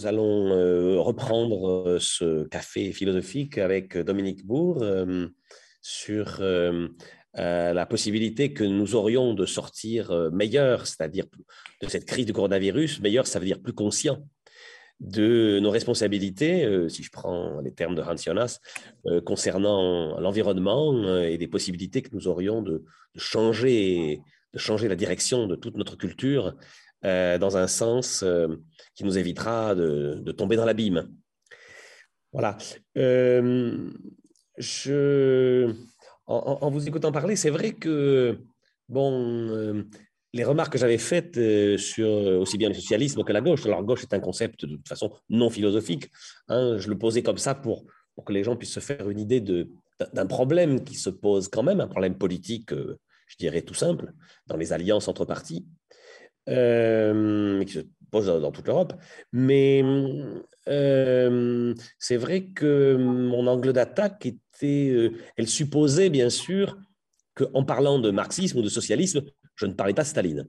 Nous allons euh, reprendre euh, ce café philosophique avec Dominique Bourg euh, sur la possibilité que nous aurions de sortir meilleur, c'est-à-dire de cette crise du coronavirus. Meilleur, ça veut dire plus conscient de nos responsabilités, si je prends les termes de Hans Jonas, concernant l'environnement et des possibilités que nous aurions de, changer, de changer la direction de toute notre culture euh, dans un sens euh, qui nous évitera de, tomber dans l'abîme. Voilà. Euh, en, vous écoutant parler, c'est vrai que bon, les remarques que j'avais faites sur aussi bien le socialisme que la gauche, alors gauche est un concept de toute façon non philosophique, hein, je le posais comme ça pour, pour, que les gens puissent se faire une idée d'un problème qui se pose quand même, un problème politique, je dirais tout simple, dans les alliances entre partis. Euh, qui se pose dans, toute l'Europe. Mais euh, c'est vrai que mon angle d'attaque était, euh, elle supposait bien sûr qu'en parlant de marxisme ou de socialisme, je ne parlais pas de Staline,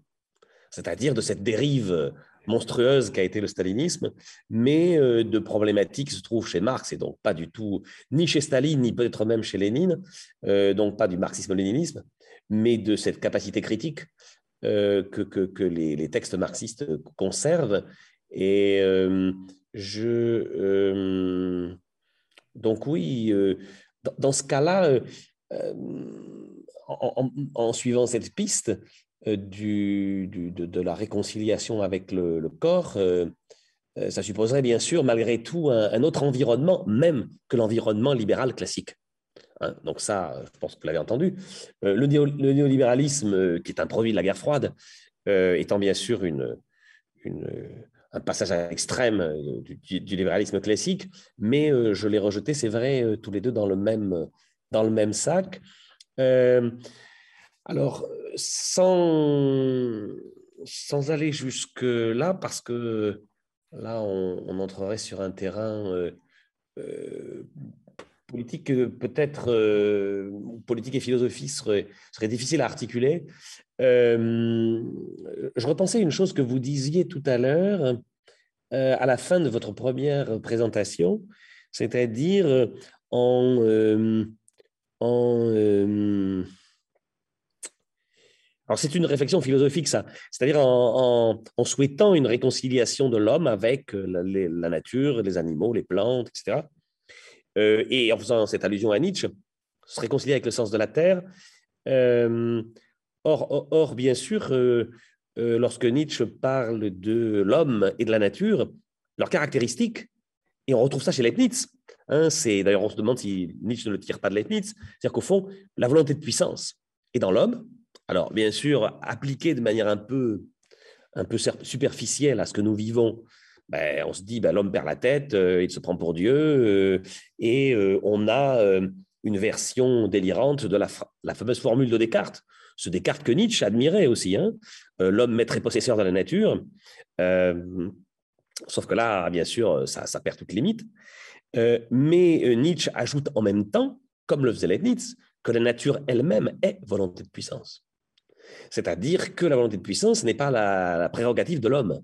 c'est-à-dire de cette dérive monstrueuse qu'a été le stalinisme, mais de problématiques qui se trouvent chez Marx, et donc pas du tout, ni chez Staline, ni peut-être même chez Lénine, donc pas du marxisme-léninisme, mais de cette capacité critique euh, que, les, textes marxistes conservent. Et euh, je. Euh, donc, oui, dans, ce cas-là, en, suivant cette piste du, de, la réconciliation avec le, corps, ça supposerait bien sûr, malgré tout, un autre environnement, même que l'environnement libéral classique. Hein, donc ça, je pense que vous l'avez entendu. Euh, le, néolibéralisme, euh, qui est un produit de la guerre froide, euh, étant bien sûr une, un passage à l'extrême du, libéralisme classique, mais je l'ai rejeté, c'est vrai, tous les deux dans le même, dans le même sac. alors, sans, sans aller jusque-là, parce que là, on, entrerait sur un terrain politique peut-être euh, politique et philosophie serait, serait difficile à articuler. Euh, je repensais une chose que vous disiez tout à l'heure euh, à la fin de votre première présentation, c'est-à-dire en, en alors c'est une réflexion philosophique, ça. C'est-à-dire en, en, souhaitant une réconciliation de l'homme avec la, nature, les animaux, les plantes, etc. Euh, et en faisant cette allusion à Nietzsche, se réconcilier avec le sens de la terre. Euh, or, or, bien sûr, euh, lorsque Nietzsche parle de l'homme et de la nature, leurs caractéristiques, et on retrouve ça chez Leibniz. Hein, d'ailleurs on se demande si Nietzsche ne le tire pas de Leibniz, c'est-à-dire qu'au fond, la volonté de puissance est dans l'homme. Alors bien sûr, appliquée de manière un peu, un peu superficielle à ce que nous vivons, ben, on se dit ben, l'homme perd la tête, euh, il se prend pour Dieu, euh, et euh, on a une version délirante de la, fameuse formule de Descartes, ce Descartes que Nietzsche admirait aussi, hein, l'homme maître et possesseur de la nature. sauf que là, bien sûr, ça, perd toute limite. mais Nietzsche ajoute en même temps, comme le faisait Leibniz, que la nature elle-même est volonté de puissance. C'est-à-dire que la volonté de puissance n'est pas la prérogative de l'homme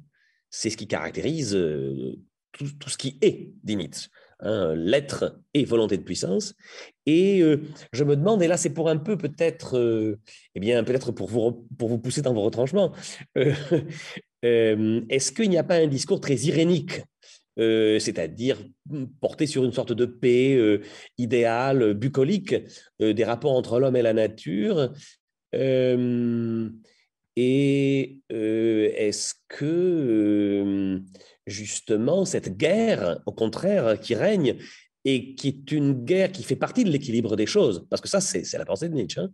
c'est ce qui caractérise euh, tout, ce qui est, dit Nietzsche. Hein, l'être et volonté de puissance. Et euh, je me demande, et là c'est pour un peu peut-être, euh, eh bien peut-être pour vous, pour vous pousser dans vos retranchements, est-ce qu'il n'y a pas un discours très irénique c'est-à-dire porté sur une sorte de paix idéale, bucolique, des rapports entre l'homme et la nature, et euh, est-ce que euh, justement cette guerre, au contraire, qui règne, et qui est une guerre qui fait partie de l'équilibre des choses, parce que ça, c'est la pensée de Nietzsche, hein,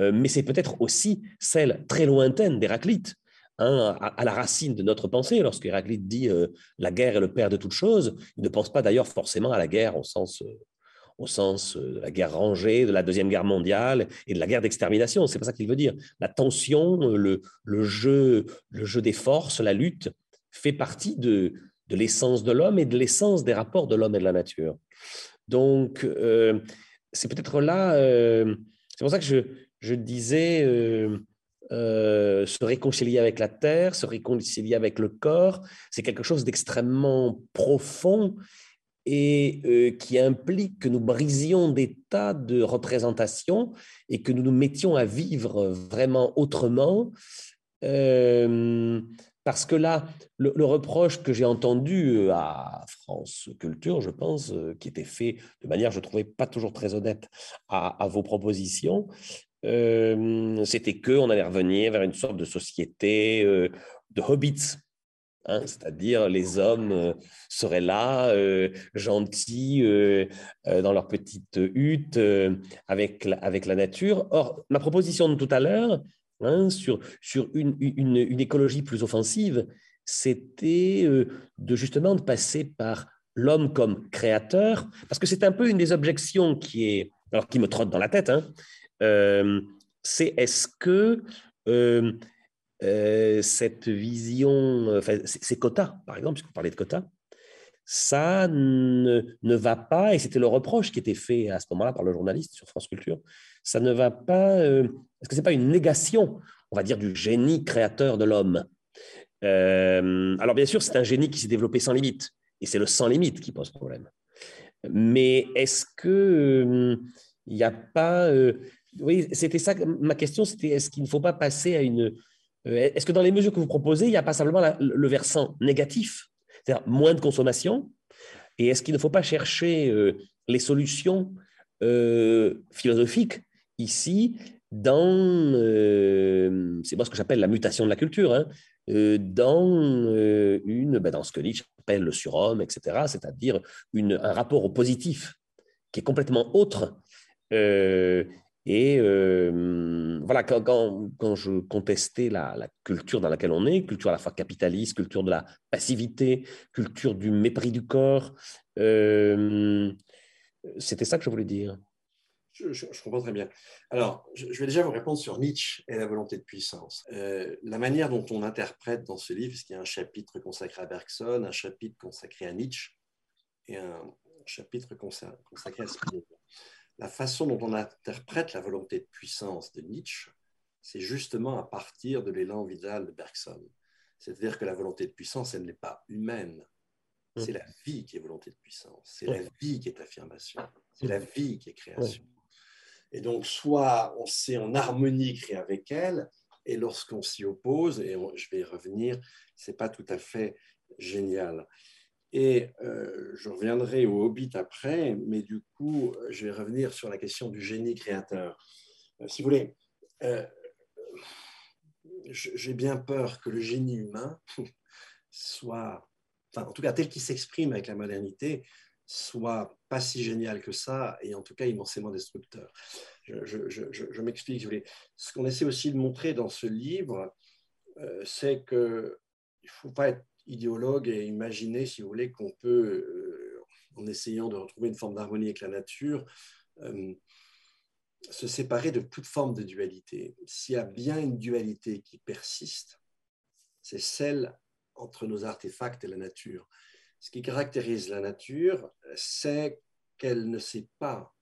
euh, mais c'est peut-être aussi celle très lointaine d'Héraclite, hein, à, la racine de notre pensée. Lorsque Héraclite dit la guerre est le père de toute chose, il ne pense pas d'ailleurs forcément à la guerre au sens au sens euh, de la guerre rangée, de la Deuxième Guerre mondiale et de la guerre d'extermination. C'est pas ça qu'il veut dire. La tension, euh, le, le, jeu, le jeu des forces, la lutte, fait partie de, de l'essence de l'homme et de l'essence des rapports de l'homme et de la nature. Donc, euh, c'est peut-être là, c'est pour ça que je, je disais, se réconcilier avec la terre, se réconcilier avec le corps. C'est quelque chose d'extrêmement profond et euh, qui implique que nous brisions des tas de représentations et que nous nous mettions à vivre vraiment autrement. Euh, parce que là, le, reproche que j'ai entendu à France Culture, je pense, qui était fait de manière, je trouvais pas toujours très honnête à, à vos propositions, euh, c'était qu'on allait revenir vers une sorte de société euh, de hobbits. Hein, c'est-à-dire les hommes euh, seraient là, gentils, dans leur petite hutte, avec, la, nature. Or, ma proposition de tout à l'heure, hein, sur, une, écologie plus offensive, c'était de justement de passer par l'homme comme créateur, parce que c'est un peu une des objections qui est, alors qui me trotte dans la tête, hein, euh, c'est est-ce que euh, euh, cette vision, ces quotas, par exemple, puisque vous parlez de quotas, ça ne, ne va pas, et c'était le reproche qui était fait à ce moment-là par le journaliste sur France Culture, ça ne va pas, est-ce que ce n'est pas une négation, on va dire, du génie créateur de l'homme Alors bien sûr, c'est un génie qui s'est développé sans limite, et c'est le sans limite qui pose problème. Mais est-ce que il n'y a pas oui, c'était ça ma question, c'était est-ce qu'il ne faut pas passer à une... Euh, est-ce que dans les mesures que vous proposez, il n'y a pas simplement le versant négatif, c'est-à-dire moins de consommation, et est-ce qu'il ne faut pas chercher euh, les solutions euh, philosophiques ici dans, c'est moi ce que j'appelle la mutation de la culture, hein, dans, une, ben, dans ce que Nietzsche appelle le surhomme, etc., c'est-à-dire un rapport au positif qui est complètement autre et voilà, quand, quand, je contestais la, culture dans laquelle on est, culture à la fois capitaliste, culture de la passivité, culture du mépris du corps, c'était ça que je voulais dire. Je, comprends très bien. Alors, je, vais déjà vous répondre sur Nietzsche et la volonté de puissance. Euh, la manière dont on interprète dans ce livre, parce qu'il y a un chapitre consacré à Bergson, un chapitre consacré à Nietzsche et un chapitre consacré à Spinoza la façon dont on interprète la volonté de puissance de Nietzsche, c'est justement à partir de l'élan vital de Bergson. C'est-à-dire que la volonté de puissance, elle n'est pas humaine. Mmh. C'est la vie qui est volonté de puissance. C'est la vie qui est affirmation. C'est la vie qui est création. Et donc, soit on sait en harmonie créer avec elle, et lorsqu'on s'y oppose, et je vais y revenir, c'est pas tout à fait génial. Et euh, je reviendrai au Hobbit après, mais du coup, je vais revenir sur la question du génie créateur. Euh, si vous voulez, euh, j'ai bien peur que le génie humain soit, enfin, en tout cas tel qu'il s'exprime avec la modernité, soit pas si génial que ça, et en tout cas immensément destructeur. Je, m'explique, si vous voulez. Ce qu'on essaie aussi de montrer dans ce livre, c'est qu'il ne faut pas être idéologue et imaginer, si vous voulez, qu'on peut, euh, en essayant de retrouver une forme d'harmonie avec la nature, euh, se séparer de toute forme de dualité. S'il y a bien une dualité qui persiste, c'est celle entre nos artefacts et la nature. Ce qui caractérise la nature, c'est qu'elle ne sait pas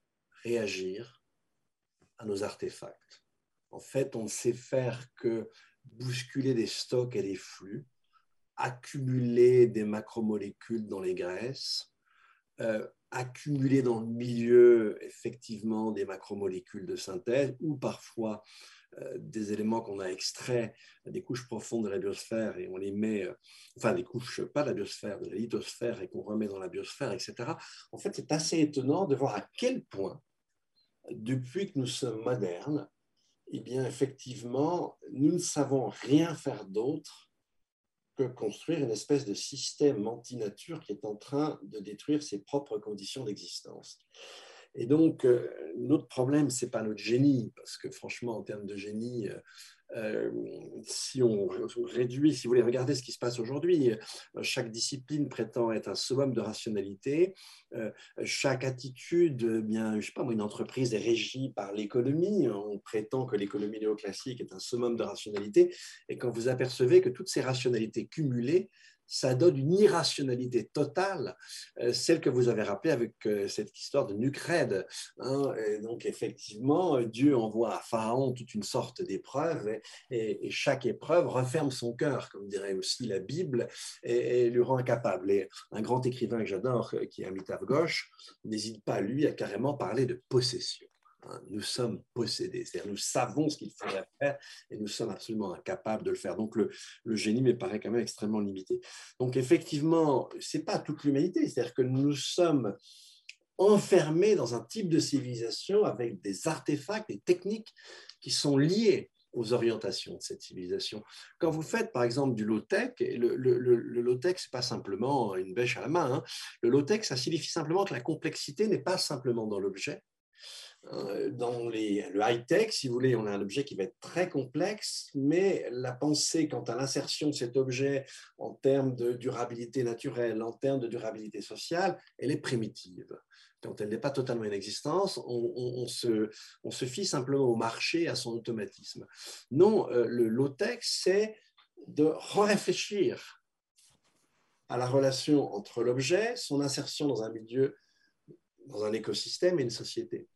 réagir à nos artefacts. En fait, on ne sait faire que bousculer des stocks et des flux, accumuler des macromolécules dans les graisses, euh, accumuler dans le milieu effectivement des macromolécules de synthèse ou parfois euh, des éléments qu'on a extraits des couches profondes de la biosphère et on les met, euh, enfin des couches, pas de la biosphère, de la lithosphère et qu'on remet dans la biosphère, etc. En fait, c'est assez étonnant de voir à quel point, depuis que nous sommes modernes, eh bien, effectivement, nous ne savons rien faire d'autre que construire une espèce de système anti-nature qui est en train de détruire ses propres conditions d'existence. Et donc, euh, notre problème, ce n'est pas notre génie, parce que franchement, en termes de génie, euh, euh, si on réduit, si vous voulez regarder ce qui se passe aujourd'hui, euh, chaque discipline prétend être un summum de rationalité, euh, chaque attitude, eh bien, je sais pas une entreprise est régie par l'économie, on prétend que l'économie néoclassique est un summum de rationalité, et quand vous apercevez que toutes ces rationalités cumulées ça donne une irrationalité totale, euh, celle que vous avez rappelée avec euh, cette histoire de Nucred. Hein. donc effectivement, Dieu envoie à Pharaon toute une sorte d'épreuve et, chaque épreuve referme son cœur, comme dirait aussi la Bible, et, lui rend incapable. Et un grand écrivain que j'adore, qui est Amitav Ghosh, n'hésite pas, lui, à carrément parler de possession. Hein, nous sommes possédés, c'est-à-dire nous savons ce qu'il faudrait faire et nous sommes absolument incapables de le faire. Donc le, génie me paraît quand même extrêmement limité. Donc effectivement, ce n'est pas toute l'humanité, c'est-à-dire que nous sommes enfermés dans un type de civilisation avec des artefacts, des techniques qui sont liés aux orientations de cette civilisation. Quand vous faites par exemple du low-tech, le, le, le, low-tech, ce n'est pas simplement une bêche à la main, hein. le low-tech, ça signifie simplement que la complexité n'est pas simplement dans l'objet, dans les, le high-tech, si vous voulez, on a un objet qui va être très complexe, mais la pensée quant à l'insertion de cet objet en termes de durabilité naturelle, en termes de durabilité sociale, elle est primitive. Quand elle n'est pas totalement se, on se fie simplement au marché, à son automatisme. Non, euh, le low-tech, c'est de réfléchir à la relation entre l'objet, son insertion dans un milieu, dans un écosystème et une société.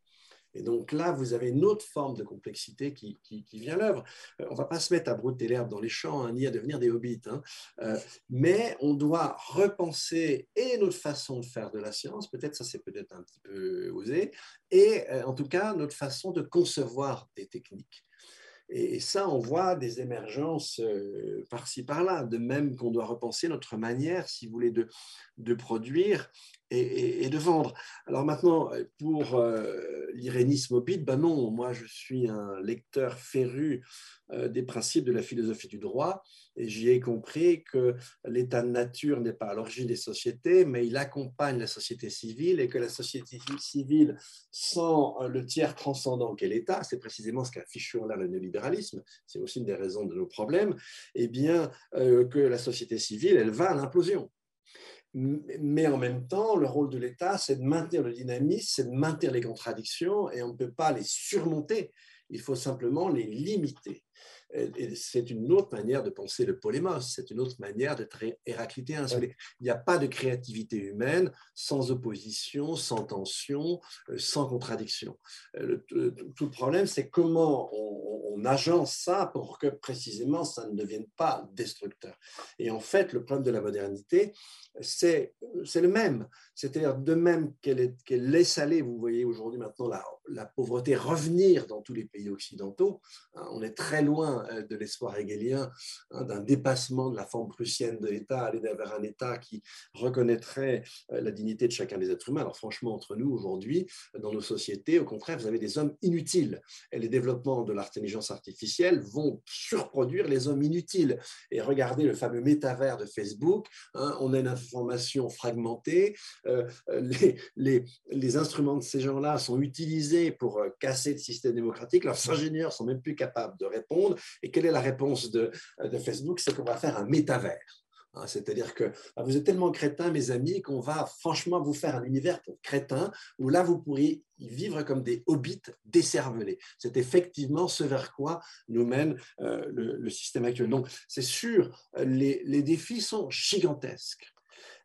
Et donc là, vous avez une autre forme de complexité qui, vient à l'œuvre. Euh, on ne va pas se mettre à brouter l'herbe dans les champs, hein, ni à devenir des hobbits, hein. euh, mais on doit repenser et notre façon de faire de la science, peut-être ça c'est peut-être un petit peu osé, et euh, en tout cas notre façon de concevoir des techniques. Et ça, on voit des émergences par-ci, par-là, de même qu'on doit repenser notre manière, si vous voulez, de, de produire et, de vendre. Alors maintenant, pour euh, l'irénisme au ben non, moi je suis un lecteur féru euh, des principes de la philosophie du droit et j'y ai compris que l'état de nature n'est pas à l'origine des sociétés, mais il accompagne la société civile et que la société civile, sans le tiers transcendant qu'est l'État, c'est précisément ce qu'affiche là le néolibéralisme, c'est aussi une des raisons de nos problèmes, et eh bien euh, que la société civile, elle va à l'implosion mais en même temps, le rôle de l'État, c'est de maintenir le dynamisme, c'est de maintenir les contradictions, et on ne peut pas les surmonter, il faut simplement les limiter. C'est une autre manière de penser le polémos, c'est une autre manière d'être héraclitéen. Il n'y a pas de créativité humaine sans opposition, sans tension, euh, sans contradiction. Euh, tout le problème, c'est comment on, on, agence ça pour que précisément ça ne devienne pas destructeur. Et en fait, le problème de la modernité, c'est le même. C'est-à-dire, de même qu'elle laisse aller, vous voyez aujourd'hui maintenant la, pauvreté revenir dans tous les pays occidentaux. Hein, on est très loin euh, de l'espoir hegelien, hein, d'un dépassement de la forme prussienne de l'État, aller vers un État qui reconnaîtrait euh, la dignité de chacun des êtres humains. Alors franchement, entre nous, aujourd'hui, dans nos sociétés, au contraire, vous avez des hommes inutiles. Et les développements de l'intelligence artificielle vont surproduire les hommes inutiles. Et regardez le fameux métavers de Facebook, hein, on a une information fragmentée, euh, les, les, instruments de ces gens-là sont utilisés pour euh, casser le système démocratique, leurs ingénieurs sont même plus capables de répondre. Et quelle est la réponse euh, de Facebook? C'est qu'on va faire un métavers. Hein, c'est-à-dire que ah, vous êtes tellement crétins, mes amis, qu'on va franchement vous faire un univers pour crétins, où là, vous pourriez y vivre comme des hobbits décervelés. C'est effectivement ce vers quoi nous mène le, système actuel. Donc, c'est sûr, les défis sont gigantesques.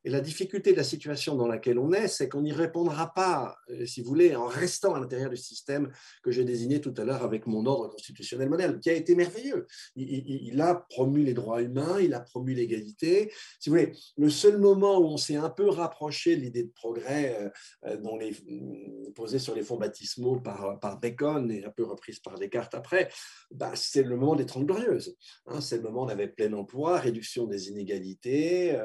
Et la difficulté de la situation dans laquelle on est, c'est qu'on n'y répondra pas, euh, si vous voulez, en restant à l'intérieur du système que j'ai désigné tout à l'heure avec mon ordre constitutionnel modèle, qui a été merveilleux. Il, a promu les droits humains, il a promu l'égalité. Si vous voulez, le seul moment où on s'est un peu rapproché de l'idée de progrès euh, euh, mm, posée sur les fonds baptismaux par, Bacon et un peu reprise par Descartes après, bah, c'est le moment des Trente Glorieuses. Hein. c'est le moment où on avait plein emploi, réduction des inégalités,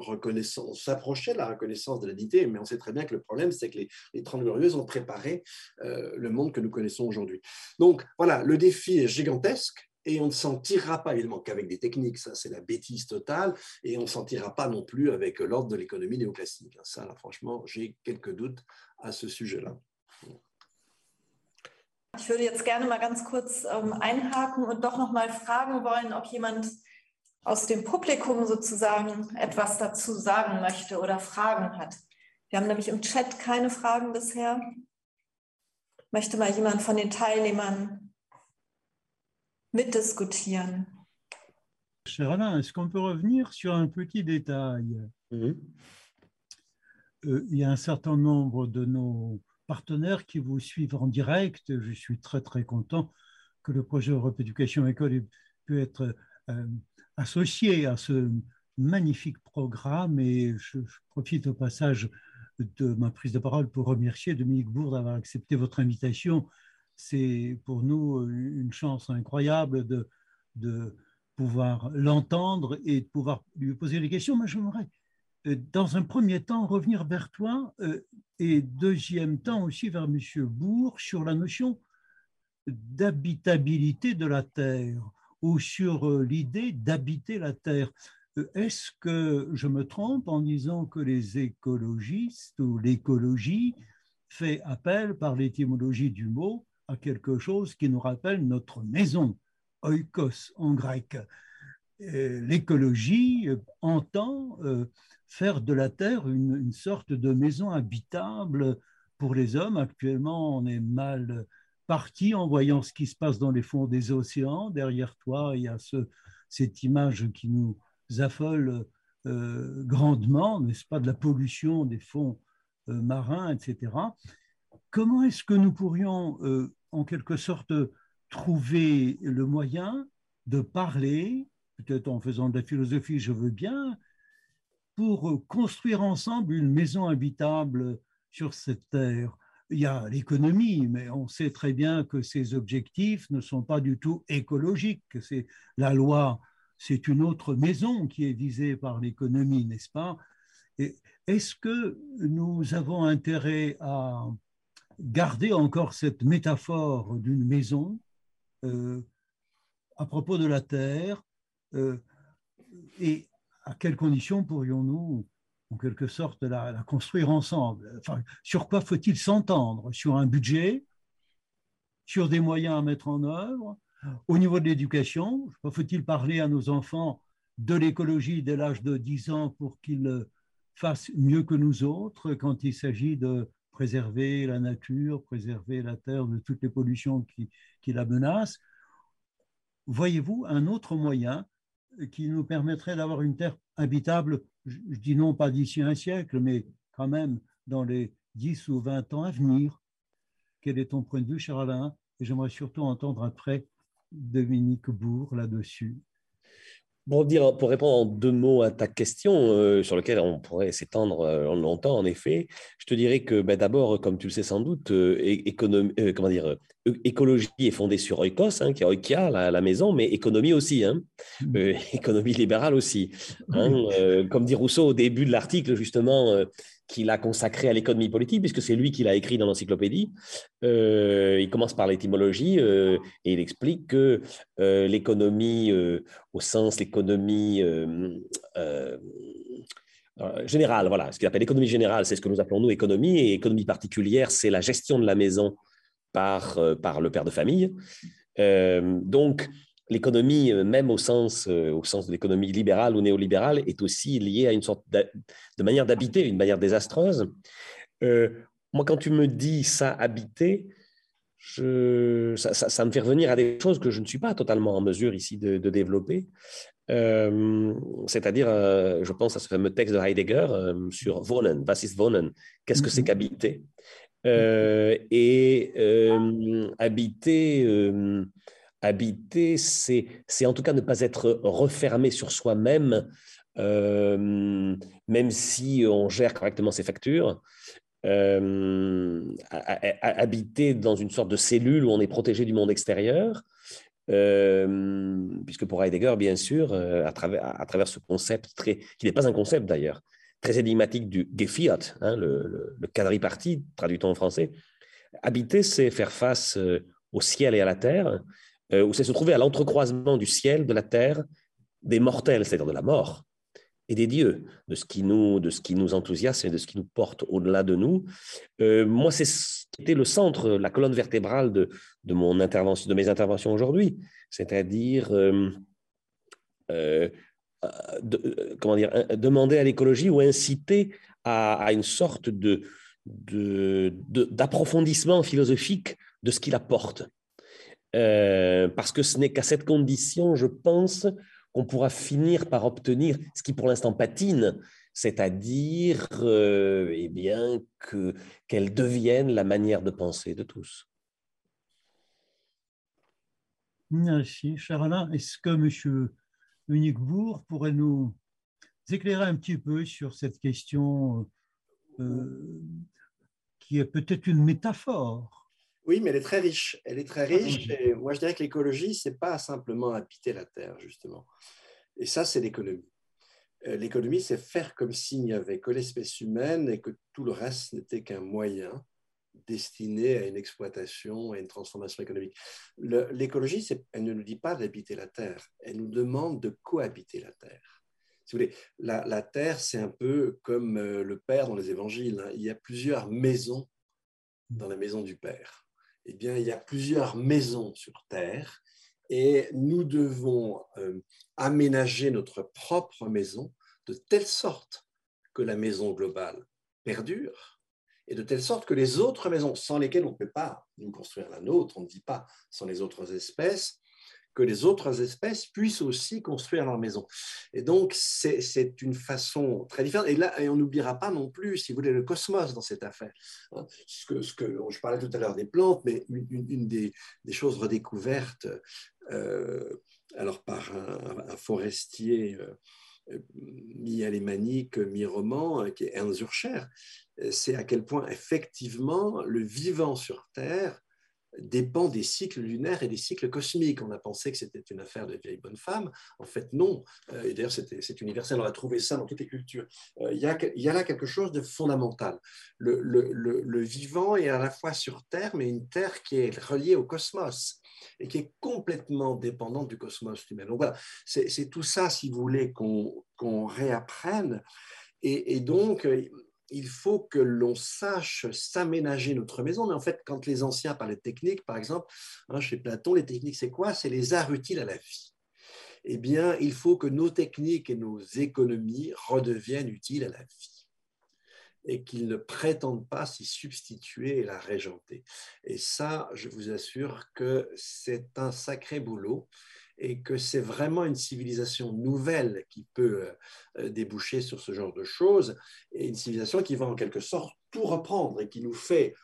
reconnaissance, s'approchait de la reconnaissance de la dignité, mais on sait très bien que le problème, c'est que les, les 30 glorieuses ont préparé euh, le monde que nous connaissons aujourd'hui. Donc voilà, le défi est gigantesque. Et on ne s'en tirera pas évidemment qu'avec des techniques, ça c'est la bêtise totale, et on ne s'en tirera pas non plus avec l'ordre de l'économie néoclassique. Ça, là, franchement, j'ai quelques doutes à ce sujet-là. Ich würde jetzt gerne mal ganz kurz ähm, einhaken und doch noch mal fragen wollen, ob jemand aus dem Publikum sozusagen etwas dazu sagen möchte oder Fragen hat. Wir haben nämlich im Chat keine Fragen bisher. Möchte mal jemand von den Teilnehmern mitdiskutieren? cher Alain, est-ce qu'on peut revenir sur un petit détail? Mhm. euh, Il y a un certain nombre de nos partenaires qui vous suivent en direct. Je suis très très content que le projet Europe Éducation École ait pu être euh, associé à ce magnifique programme et je, profite au passage de ma prise de parole pour remercier Dominique Bourg d'avoir accepté votre invitation. C'est pour nous une chance incroyable de, pouvoir l'entendre et de pouvoir lui poser des questions. Moi, j'aimerais, euh, dans un premier temps, revenir vers toi euh, et deuxième temps aussi vers M. Bourg sur la notion d'habitabilité de la Terre ou sur euh, l'idée d'habiter la Terre. Est-ce que je me trompe en disant que les écologistes ou l'écologie fait appel par l'étymologie du mot à quelque chose qui nous rappelle notre maison, oikos en grec? L'écologie entend euh, faire de la Terre une, sorte de maison habitable pour les hommes. Actuellement, on est mal parti en voyant ce qui se passe dans les fonds des océans. Derrière toi, il y a ce, cette image qui nous affole euh, grandement, n'est-ce pas, de la pollution des fonds euh, marins, etc. Comment est-ce que nous pourrions, en quelque sorte, trouver le moyen de parler, peut-être en faisant de la philosophie, je veux bien, pour construire ensemble une maison habitable sur cette terre? Il y a l'économie, mais on sait très bien que ces objectifs ne sont pas du tout écologiques. C'est la loi, c'est une autre maison qui est visée par l'économie, n'est-ce pas? Est-ce que nous avons intérêt à garder encore cette métaphore d'une maison euh, à propos de la Terre euh, et à quelles conditions pourrions-nous, en quelque sorte, la, construire ensemble. Sur quoi faut-il s'entendre? Sur un budget? Sur des moyens à mettre en œuvre? Au niveau de l'éducation, faut-il parler à nos enfants de l'écologie dès l'âge de 10 ans pour qu'ils fassent mieux que nous autres quand il s'agit de préserver la nature, préserver la terre de toutes les pollutions qui, qui la menacent? Voyez-vous un autre moyen qui nous permettrait d'avoir une terre habitable, je, dis non pas d'ici un siècle, mais quand même dans les 10 ou 20 ans à venir Quel est ton point de vue, Alain? Et j'aimerais surtout entendre après Dominique Bourg là-dessus. Pour, dire, pour répondre en deux mots à ta question, euh, sur laquelle on pourrait s'étendre euh, longtemps, en effet, je te dirais que ben, d'abord, comme tu le sais sans doute, euh, économie, comment dire, écologie est fondée sur oikos, hein, qui est oikia, la, maison, mais économie aussi, hein, mmh. économie libérale aussi. Hein, comme dit Rousseau au début de l'article, justement, qu'il a consacré à l'économie politique, puisque c'est lui qui l'a écrit dans l'encyclopédie. Euh, il commence par l'étymologie euh, et il explique que euh, l'économie, au sens l'économie générale, voilà, ce qu'il appelle l'économie générale, c'est ce que nous appelons nous économie, et économie particulière, c'est la gestion de la maison par, par le père de famille. donc, l'économie, euh, même au sens, euh, au sens de l'économie libérale ou néolibérale, est aussi liée à une sorte de manière d'habiter, une manière désastreuse. Euh, moi, quand tu me dis ça, habiter, je, ça, me fait revenir à des choses que je ne suis pas totalement en mesure ici de, développer. C'est-à-dire, je pense à ce fameux texte de Heidegger sur Wohnen, was ist Wohnen Qu'est-ce que c'est mm-hmm. qu'habiter? Et habiter habiter, c'est en tout cas ne pas être refermé sur soi-même, euh, même si on gère correctement ses factures. Euh, habiter dans une sorte de cellule où on est protégé du monde extérieur, euh, puisque pour Heidegger, bien sûr, à travers, à travers ce concept, très, qui n'est pas un concept d'ailleurs, très énigmatique du Gefiat, hein, le, le, quadripartite, traduit en français, habiter, c'est faire face au ciel et à la terre, euh, où c'est se trouver à l'entrecroisement du ciel, de la terre, des mortels, c'est-à-dire de la mort, et des dieux, de ce qui nous, de ce qui nous enthousiasme et de ce qui nous porte au-delà de nous. Euh, moi, c'est le centre, la colonne vertébrale de, de, mon intervention, de mes interventions aujourd'hui, c'est-à-dire euh, comment dire, demander à l'écologie ou inciter à, à une sorte de, d'approfondissement philosophique de ce qu'il apporte. Euh, parce que ce n'est qu'à cette condition, je pense, qu'on pourra finir par obtenir ce qui pour l'instant patine, c'est-à-dire euh, eh bien que qu'elle devienne la manière de penser de tous. Merci, cher Alain. Est-ce que M. Uniquebourg pourrait nous éclairer un petit peu sur cette question euh, qui est peut-être une métaphore Oui, mais elle est très riche. Elle est très riche. Et moi, je dirais que l'écologie, c'est pas simplement habiter la Terre, justement. Et ça, c'est l'économie. Euh, l'économie, c'est faire comme s'il n'y avait que l'espèce humaine et que tout le reste n'était qu'un moyen destiné à une exploitation, à une transformation économique. L'écologie, elle ne nous dit pas d'habiter la Terre, elle nous demande de cohabiter la Terre. Si vous voulez, la, Terre, c'est un peu comme euh, le Père dans les évangiles. Hein. Il y a plusieurs maisons dans la maison du Père. Eh bien, il y a plusieurs maisons sur Terre et nous devons euh, aménager notre propre maison de telle sorte que la maison globale perdure et de telle sorte que les autres maisons, sans lesquelles on ne peut pas nous construire la nôtre, on ne dit pas sans les autres espèces, que les autres espèces puissent aussi construire leur maison. Et donc, c'est une façon très différente. Et là, on n'oubliera pas non plus, si vous voulez, le cosmos dans cette affaire. Hein. Ce que, je parlais tout à l'heure des plantes, mais une, des, choses redécouvertes euh, alors par un, forestier euh, mi-alémanique, mi-roman, qui est Ernst Zurcher, c'est à quel point effectivement le vivant sur Terre dépend des cycles lunaires et des cycles cosmiques. On a pensé que c'était une affaire de vieille bonne femme. En fait, non. Euh, et d'ailleurs, c'est universel. On a trouvé ça dans toutes les cultures. Euh, il y, a, là quelque chose de fondamental. Le, vivant est à la fois sur Terre, mais une Terre qui est reliée au cosmos et qui est complètement dépendante du cosmos humain. Donc voilà, c'est tout ça, si vous voulez, qu'on réapprenne. Et, et donc, il faut que l'on sache s'aménager notre maison. Mais en fait, quand les anciens parlaient de techniques, par exemple, hein, chez Platon, les techniques, c'est quoi? C'est les arts utiles à la vie. Eh bien, il faut que nos techniques et nos économies redeviennent utiles à la vie et qu'ils ne prétendent pas s'y substituer et la régenter. Et ça, je vous assure que c'est un sacré boulot et que c'est vraiment une civilisation nouvelle qui peut euh, déboucher sur ce genre de choses, et une civilisation qui va en quelque sorte tout reprendre et qui nous fait,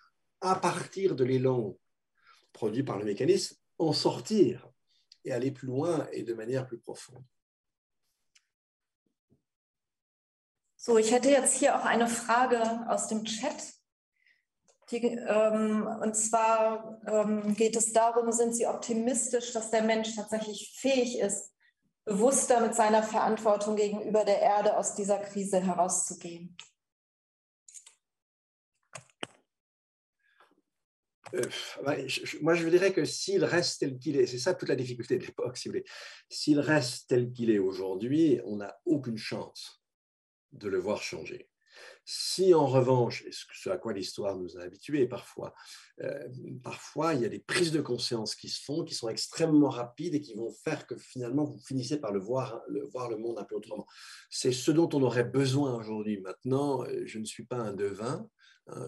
à partir de l'élan produit par le mécanisme, en sortir et aller plus loin et de manière plus profonde. So, ich hätte jetzt hier auch eine Frage aus dem Chat. Die, ähm, und zwar ähm, geht es darum, sind Sie optimistisch, dass der Mensch tatsächlich fähig ist, bewusster mit seiner Verantwortung gegenüber der Erde aus dieser Krise herauszugehen? Euh, moi, je dirais que s'il reste tel qu'il est, c'est ça toute la difficulté de l'époque, si vous voulez, s'il reste tel qu'il est aujourd'hui, on n'a aucune chance de le voir changer. Si en revanche, et ce à quoi l'histoire nous a habitués parfois, euh, parfois il y a des prises de conscience qui se font, qui sont extrêmement rapides et qui vont faire que finalement vous finissez par le voir, le, voir le monde un peu autrement. C'est ce dont on aurait besoin aujourd'hui. Maintenant, euh, je ne suis pas un devin,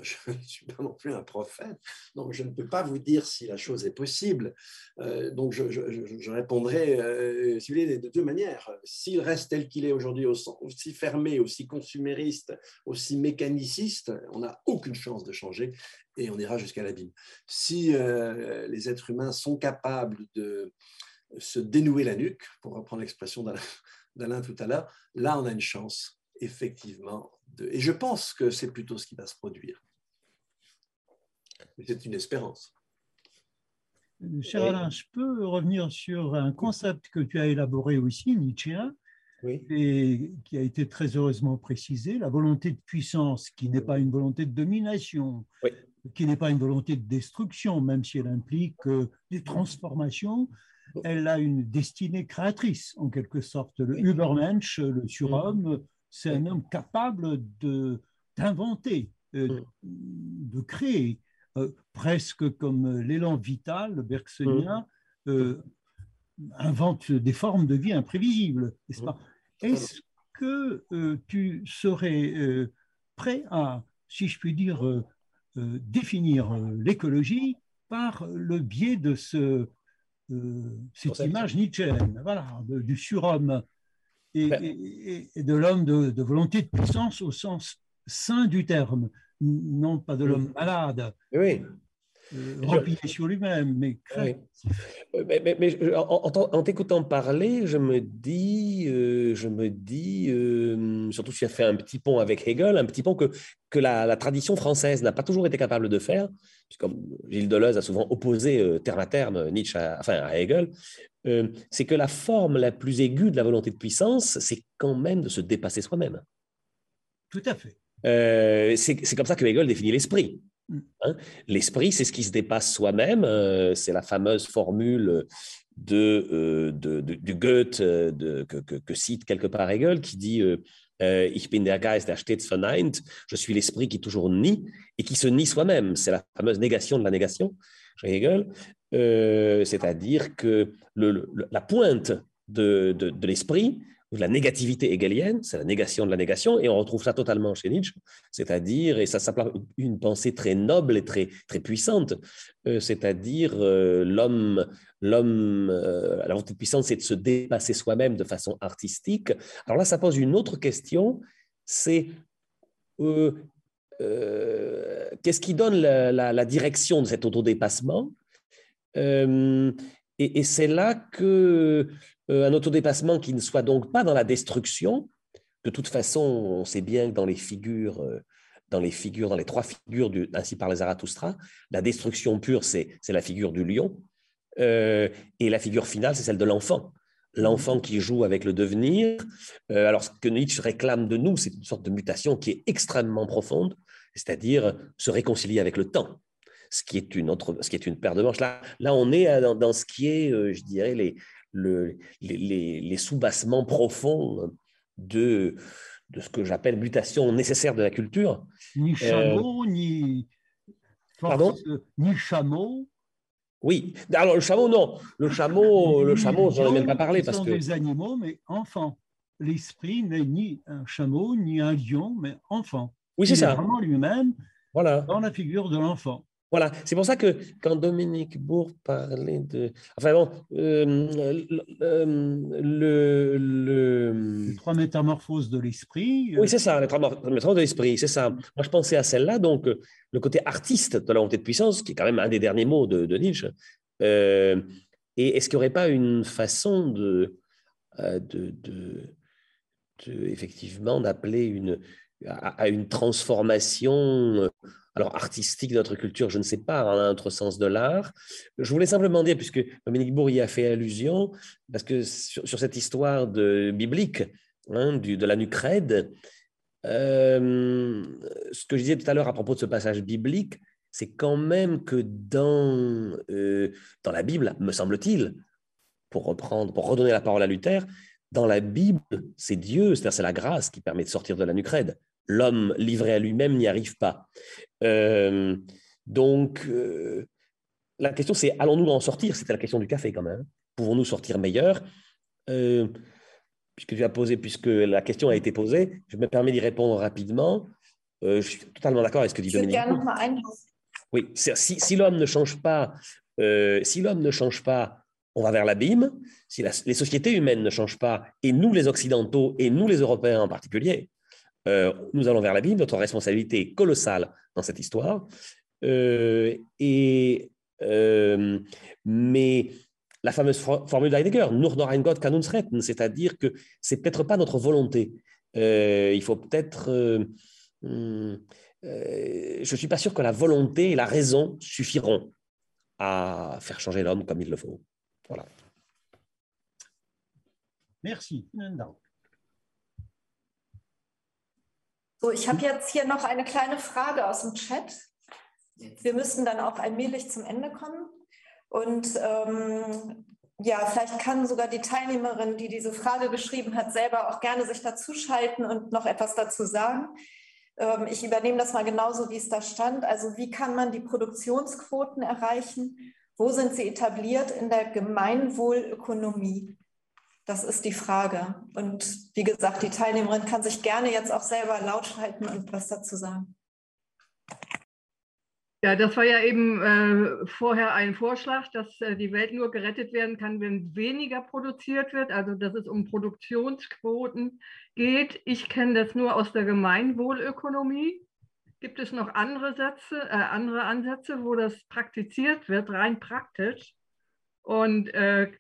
je ne suis pas non plus un prophète, donc je ne peux pas vous dire si la chose est possible. Euh, donc je, répondrai, euh, de deux manières. S'il reste tel qu'il est aujourd'hui, aussi fermé, aussi consumériste, aussi mécaniciste, on n'a aucune chance de changer et on ira jusqu'à l'abîme. Si euh, les êtres humains sont capables de se dénouer la nuque, pour reprendre l'expression d'Alain tout à l'heure, là on a une chance effectivement. De... Et je pense que c'est plutôt ce qui va se produire. C'est une espérance. Euh, cher Alain, je peux revenir sur un concept que tu as élaboré aussi, Nietzsche, et qui a été très heureusement précisé, la volonté de puissance, qui n'est pas une volonté de domination, qui n'est pas une volonté de destruction, même si elle implique euh, des transformations, elle a une destinée créatrice, en quelque sorte. Le Übermensch, le surhomme, c'est un homme capable d'inventer, euh, mm. de créer, euh, presque comme l'élan vital bergsonien mm. euh, invente des formes de vie imprévisibles, n'est-ce pas? Mm. Est-ce que tu serais prêt à, si je puis dire, définir l'écologie par le biais de ce cette image nietzschéenne, voilà, du surhomme? Et, ben et, de l'homme de, de, volonté de puissance au sens sain du terme, non pas de l'homme malade. Oui. Euh, sur lui-même, mais, euh, mais, mais, en, t'écoutant parler, je me dis, euh, je me dis, surtout si tu as fait un petit pont avec Hegel, un petit pont que, que la, tradition française n'a pas toujours été capable de faire, puisque Gilles Deleuze a souvent opposé terme à terme Nietzsche à, enfin, à Hegel, c'est que la forme la plus aiguë de la volonté de puissance, c'est quand même de se dépasser soi-même. Tout à fait. c'est comme ça que Hegel définit l'esprit. Hein? L'esprit, c'est ce qui se dépasse soi-même. Euh, c'est la fameuse formule de, euh, du Goethe de, que, cite quelque part Hegel, qui dit euh, Ich bin der Geist, der stets verneint. Je suis l'esprit qui toujours nie et qui se nie soi-même. C'est la fameuse négation de la négation chez Hegel. C'est-à-dire que la pointe de, de l'esprit, la négativité hegelienne, c'est la négation de la négation, et on retrouve ça totalement chez Nietzsche, c'est-à-dire, et ça s'appelle une pensée très noble et très, très puissante, euh, c'est-à-dire euh, l'homme, l'homme, euh, la volonté puissante, c'est de se dépasser soi-même de façon artistique. Alors là, ça pose une autre question, c'est qu'est-ce qui donne la, direction de cet autodépassement? Et, c'est là que euh, un autodépassement qui ne soit donc pas dans la destruction. De toute façon, on sait bien que dans les figures, euh, dans les trois figures ainsi par les Zarathustra, la destruction pure, c'est la figure du lion, euh, et la figure finale, c'est celle de l'enfant. L'enfant qui joue avec le devenir. alors, ce que Nietzsche réclame de nous, c'est une sorte de mutation qui est extrêmement profonde, c'est-à-dire se réconcilier avec le temps ce qui est une autre, ce qui est une paire de manches. Là, là on est dans, dans ce qui est, je dirais, les, le, les, les, sous-bassements profonds de, de ce que j'appelle mutation nécessaire de la culture. Ni euh, chameau, ni Pardon? ni chameau. Oui, alors le chameau, non. Le chameau, le chameau, j'en ai même pas parlé parce que. des animaux, mais enfants. L'esprit n'est ni un chameau, ni un lion, mais enfant. Oui, c'est ça. vraiment lui-même voilà. dans la figure de l'enfant. Voilà, c'est pour ça que quand Dominique Bourg parlait de... Enfin bon, euh, euh, le, le, Les trois métamorphoses de l'esprit. Oui, c'est ça, les trois métamorphoses de l'esprit, c'est ça. Moi, je pensais à celle-là, donc le côté artiste de la volonté de puissance, qui est quand même un des derniers mots de, Nietzsche. Euh, et est-ce qu'il n'y aurait pas une façon de, de, de, effectivement, d'appeler une, à, une transformation alors artistique de notre culture, je ne sais pas, en un autre sens de l'art. Je voulais simplement dire, puisque Dominique Bourg y a fait allusion, parce que sur, cette histoire biblique hein, du, de la Nucrède, euh, ce que je disais tout à l'heure à propos de ce passage biblique, c'est quand même que dans, euh, dans la Bible, me semble-t-il, pour reprendre, pour redonner la parole à Luther, dans la Bible, c'est Dieu, c'est-à-dire c'est la grâce qui permet de sortir de la Nucrède l'homme livré à lui-même n'y arrive pas. Euh, donc, euh, la question, c'est allons-nous en sortir? C'était la question du café quand même. Pouvons-nous sortir meilleurs? Euh, Puisque tu as posé, puisque la question a été posée, je me permets d'y répondre rapidement. je suis totalement d'accord avec ce que dit Dominique. Oui, si, si l'homme ne change pas, si l'homme ne change pas, on va vers l'abîme. Si les sociétés humaines ne changent pas, et nous les Occidentaux, et nous les Européens en particulier, euh, nous allons vers la Bible, notre responsabilité est colossale dans cette histoire. Euh, euh, mais la fameuse formule d'Heidegger, Nur noch ein Gott kann uns retten, c'est-à-dire que c'est peut-être pas notre volonté. il faut peut-être. Hmm, je ne suis pas sûr que la volonté et la raison suffiront à faire changer l'homme comme il le faut. Voilà. Merci. So, ich habe jetzt hier noch eine kleine Frage aus dem Chat. Wir müssen dann auch allmählich zum Ende kommen. Und ähm, ja, vielleicht kann sogar die Teilnehmerin, die diese Frage geschrieben hat, selber auch gerne sich dazuschalten und noch etwas dazu sagen. Ähm, ich übernehme das mal genauso, wie es da stand. Also wie kann man die Produktionsquoten erreichen? Wo sind sie etabliert in der Gemeinwohlökonomie? Das ist die Frage. Und wie gesagt, die Teilnehmerin kann sich gerne jetzt auch selber laut schalten und was dazu sagen. Ja, das war ja eben äh, vorher ein Vorschlag, dass äh, die Welt nur gerettet werden kann, wenn weniger produziert wird, also dass es um Produktionsquoten geht. Ich kenne das nur aus der Gemeinwohlökonomie. Gibt es noch andere Sätze, äh, andere Ansätze, wo das praktiziert wird, rein praktisch? Und äh,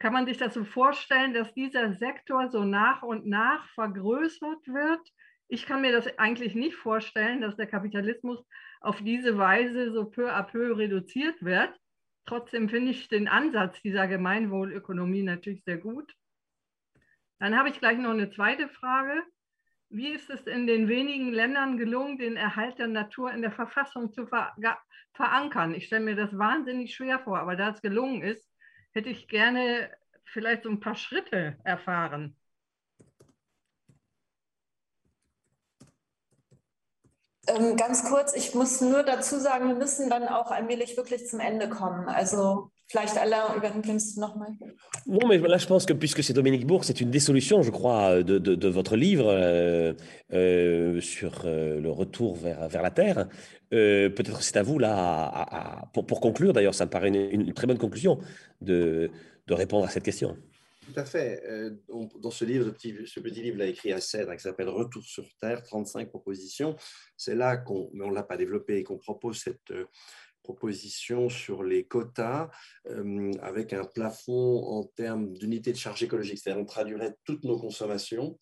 kann man sich das so vorstellen, dass dieser Sektor so nach und nach vergrößert wird? Ich kann mir das eigentlich nicht vorstellen, dass der Kapitalismus auf diese Weise so peu à peu reduziert wird. Trotzdem finde ich den Ansatz dieser Gemeinwohlökonomie natürlich sehr gut. Dann habe ich gleich noch eine zweite Frage. Wie ist es in den wenigen Ländern gelungen, den Erhalt der Natur in der Verfassung zu ver verankern? Ich stelle mir das wahnsinnig schwer vor, aber da es gelungen ist, hätte ich gerne vielleicht so ein paar Schritte erfahren. Ähm, ganz kurz, ich muss nur dazu sagen, wir müssen dann auch allmählich wirklich zum Ende kommen. Also vielleicht Alain, übernimmst du nochmal. Non, mais là, je pense que puisque c'est Dominique Bourg, c'est une des solutions, je crois, de, de, de votre livre euh, euh, sur euh, le retour vers, vers la Terre. Euh, peut-être c'est à vous, là, à, à, pour, pour, conclure, d'ailleurs, ça me paraît une, une très bonne conclusion de, de répondre à cette question. Tout à fait. Euh, dans ce livre, ce petit, ce petit livre, l'a écrit à Cèdre, qui s'appelle Retour sur Terre, 35 propositions. C'est là qu'on, mais on ne l'a pas développé, qu'on propose cette euh, proposition sur les quotas euh, avec un plafond en termes d'unité de charge écologique. C'est-à-dire, on traduirait toutes nos consommations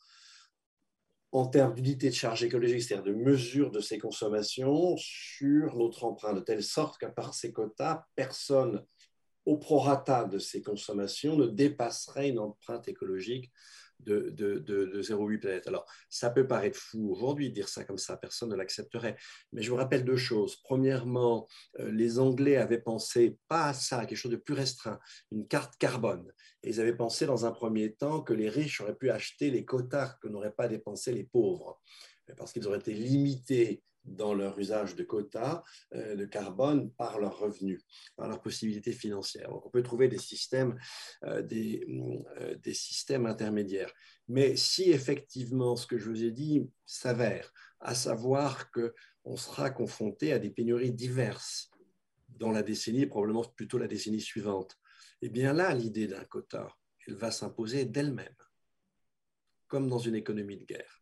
en termes d'unité de charge écologique, c'est-à-dire de mesure de ces consommations sur notre empreinte, de telle sorte qu'à part ces quotas, personne au prorata de ces consommations ne dépasserait une empreinte écologique de, de, de, de 0,8 planètes. Alors, ça peut paraître fou aujourd'hui de dire ça comme ça, personne ne l'accepterait. Mais je vous rappelle deux choses. Premièrement, euh, les Anglais avaient pensé pas à ça, à quelque chose de plus restreint, une carte carbone. Et ils avaient pensé dans un premier temps que les riches auraient pu acheter les quotas que n'auraient pas dépensé les pauvres, parce qu'ils auraient été limités dans leur usage de quotas euh, de carbone par leurs revenus, par leurs possibilités financières. On peut trouver des systèmes, euh, des, euh, des systèmes intermédiaires. Mais si effectivement ce que je vous ai dit s'avère, à savoir qu'on sera confronté à des pénuries diverses dans la décennie, probablement plutôt la décennie suivante, eh bien là, l'idée d'un quota, elle va s'imposer d'elle-même, comme dans une économie de guerre.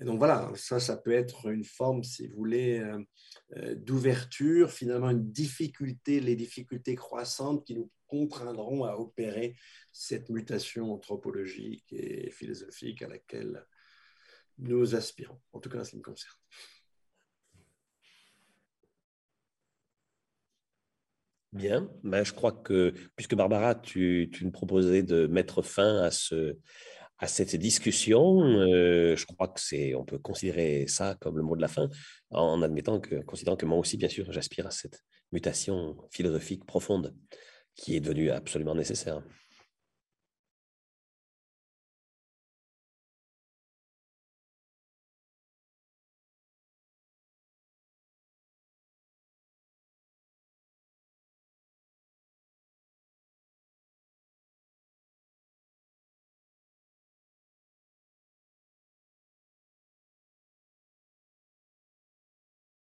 Et donc voilà, ça, ça peut être une forme, si vous voulez, euh, euh, d'ouverture, finalement une difficulté, les difficultés croissantes qui nous contraindront à opérer cette mutation anthropologique et philosophique à laquelle nous aspirons, en tout cas qui me concerne. Bien, ben, je crois que, puisque Barbara, tu, tu nous proposais de mettre fin à ce, à cette discussion. Euh, je crois que c'est, on peut considérer ça comme le mot de la fin, en admettant que, considérant que moi aussi, bien sûr, j'aspire à cette mutation philosophique profonde qui est devenue absolument nécessaire.